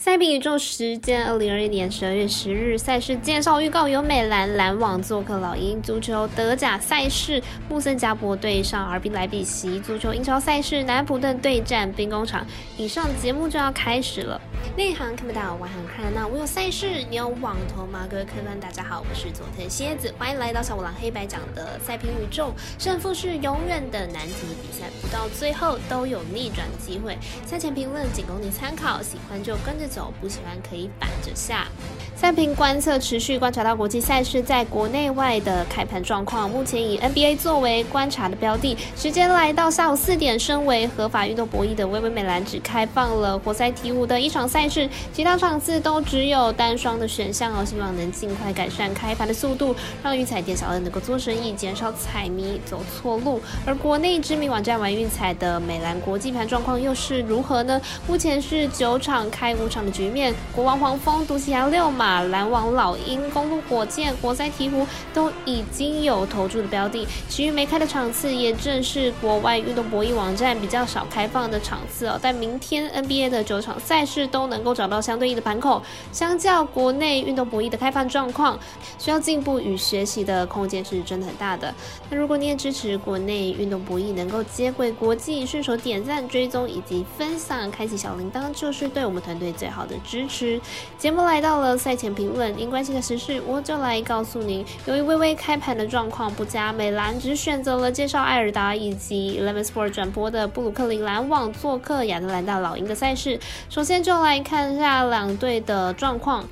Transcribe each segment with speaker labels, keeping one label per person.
Speaker 1: 赛比宇宙时间，二零二一年十二月十日赛事介绍预告由美兰篮网做客老鹰足球德甲赛事，穆森加博对上 RB 莱比锡足球英超赛事，南普顿对战兵工厂。以上节目就要开始了。内行看不到，外行看那我有赛事，你有网头吗？各位客官，大家好，我是佐藤蝎子，欢迎来到小五郎黑白讲的赛评宇宙。胜负是永远的难题，比赛不到最后都有逆转机会。赛前评论仅供你参考，喜欢就跟着。走不喜欢可以反着下。赛评观测持续观察到国际赛事在国内外的开盘状况。目前以 NBA 作为观察的标的。时间来到下午四点，身为合法运动博弈的微微美兰只开放了活塞鹈鹕的一场赛事，其他场次都只有单双的选项哦。希望能尽快改善开盘的速度，让运彩店小二能够做生意，减少彩迷走错路。而国内知名网站玩运彩的美兰国际盘状况又是如何呢？目前是九场开五场。的局面，国王黄蜂、独行侠六马、篮网老鹰、公路火箭、活塞鹈鹕都已经有投注的标的，其余没开的场次也正是国外运动博弈网站比较少开放的场次哦。但明天 NBA 的九场赛事都能够找到相对应的盘口，相较国内运动博弈的开放状况，需要进步与学习的空间是真的很大的。那如果你也支持国内运动博弈能够接轨国际，顺手点赞、追踪以及分享，开启小铃铛，就是对我们团队最。好的支持，节目来到了赛前评论，您关心的时事，我就来告诉您。由于微微开盘的状况不佳，美兰只选择了介绍艾尔达以及 Eleven Sport 转播的布鲁克林篮网做客亚特兰大老鹰的赛事。首先就来看一下两队的状况。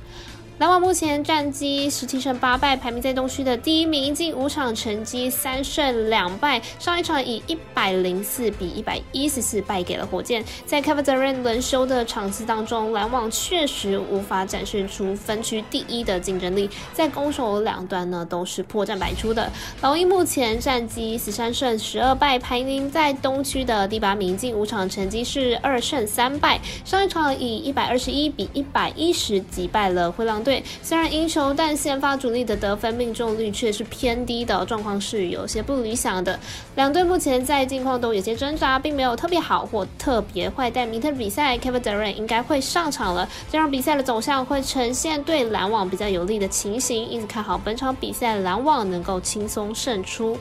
Speaker 1: 篮网目前战绩十七胜八败，排名在东区的第一名。近五场成绩三胜两败，上一场以一百零四比一百一十四败给了火箭。在 Kevin Durant 轮休的场次当中，篮网确实无法展示出分区第一的竞争力，在攻守两端呢都是破绽百出的。老鹰目前战绩十三胜十二败，排名在东区的第八名。近五场成绩是二胜三败，上一场以一百二十一比一百一十击败了灰狼队。虽然赢球，但先发主力的得分命中率却是偏低的，状况是有些不理想的。两队目前在近况都有些挣扎，并没有特别好或特别坏。但明天的比赛，Kevin Durant 应该会上场了，这样比赛的走向会呈现对篮网比较有利的情形，因此看好本场比赛篮网能够轻松胜出。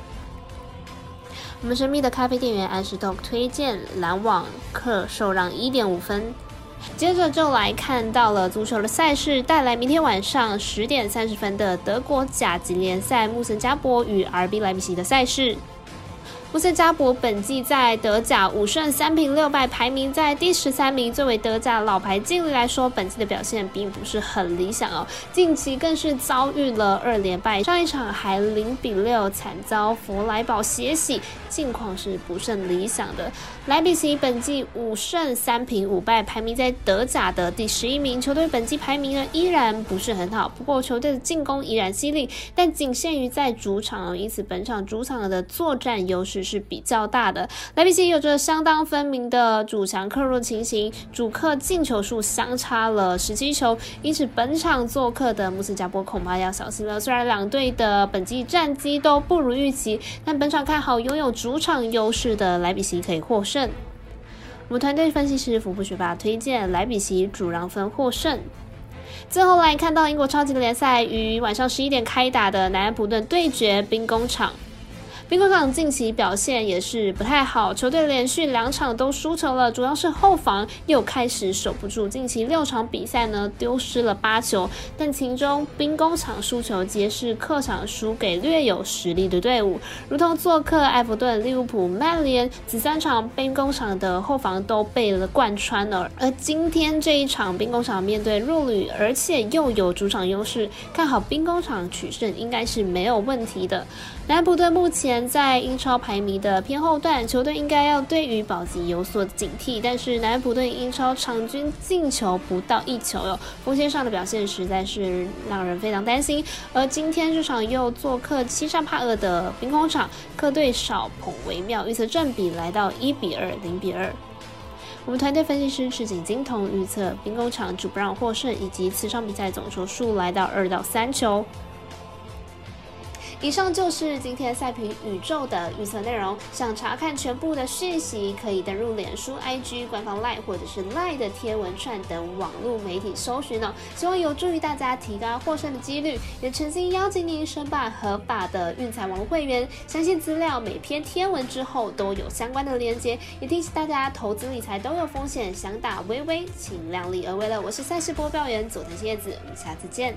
Speaker 1: 我们神秘的咖啡店员 Ash Dog 推荐篮网客受让一点五分。接着就来看到了足球的赛事，带来明天晚上十点三十分的德国甲级联赛穆森加博与 RB 莱比锡的赛事。穆森加博本季在德甲五胜三平六败，排名在第十三名。作为德甲老牌劲旅来说，本季的表现并不是很理想哦。近期更是遭遇了二连败，上一场还零比六惨遭弗莱堡血洗，近况是不甚理想的。莱比锡本季五胜三平五败，排名在德甲的第十一名。球队本季排名呢依然不是很好，不过球队的进攻依然犀利，但仅限于在主场哦，因此本场主场的作战优势。是比较大的，莱比锡有着相当分明的主强客弱情形，主客进球数相差了十七球，因此本场做客的穆斯加波恐怕要小心了。虽然两队的本季战绩都不如预期，但本场看好拥有主场优势的莱比锡可以获胜。我们团队分析师福布学霸推荐莱比锡主让分获胜。最后来看到英国超级联赛于晚上十一点开打的南安普顿对决兵工厂。兵工厂近期表现也是不太好，球队连续两场都输球了，主要是后防又开始守不住。近期六场比赛呢，丢失了八球，但其中兵工厂输球皆是客场输给略有实力的队伍，如同做客埃弗顿、利物浦、曼联，此三场兵工厂的后防都被了贯穿了。而今天这一场兵工厂面对弱旅，而且又有主场优势，看好兵工厂取胜应该是没有问题的。南普顿目前在英超排名的偏后段，球队应该要对于保级有所警惕。但是南普顿英超场均进球不到一球哟，锋线上的表现实在是让人非常担心。而今天这场又做客欺善怕恶的兵工厂，客队少捧为妙，预测正比来到一比二、零比二。我们团队分析师赤井金童预测兵工厂主不让获胜，以及此场比赛总球数来到二到三球。以上就是今天赛评宇宙的预测内容。想查看全部的讯息，可以登入脸书、IG 官方 Line 或者是 Line 的天文串等网络媒体搜寻哦。希望有助于大家提高获胜的几率，也诚心邀请您申办合法的运彩网会员。相信资料每篇天文之后都有相关的连接，也提醒大家投资理财都有风险，想打微微请量力而为了。我是赛事播报员佐藤叶子，我们下次见。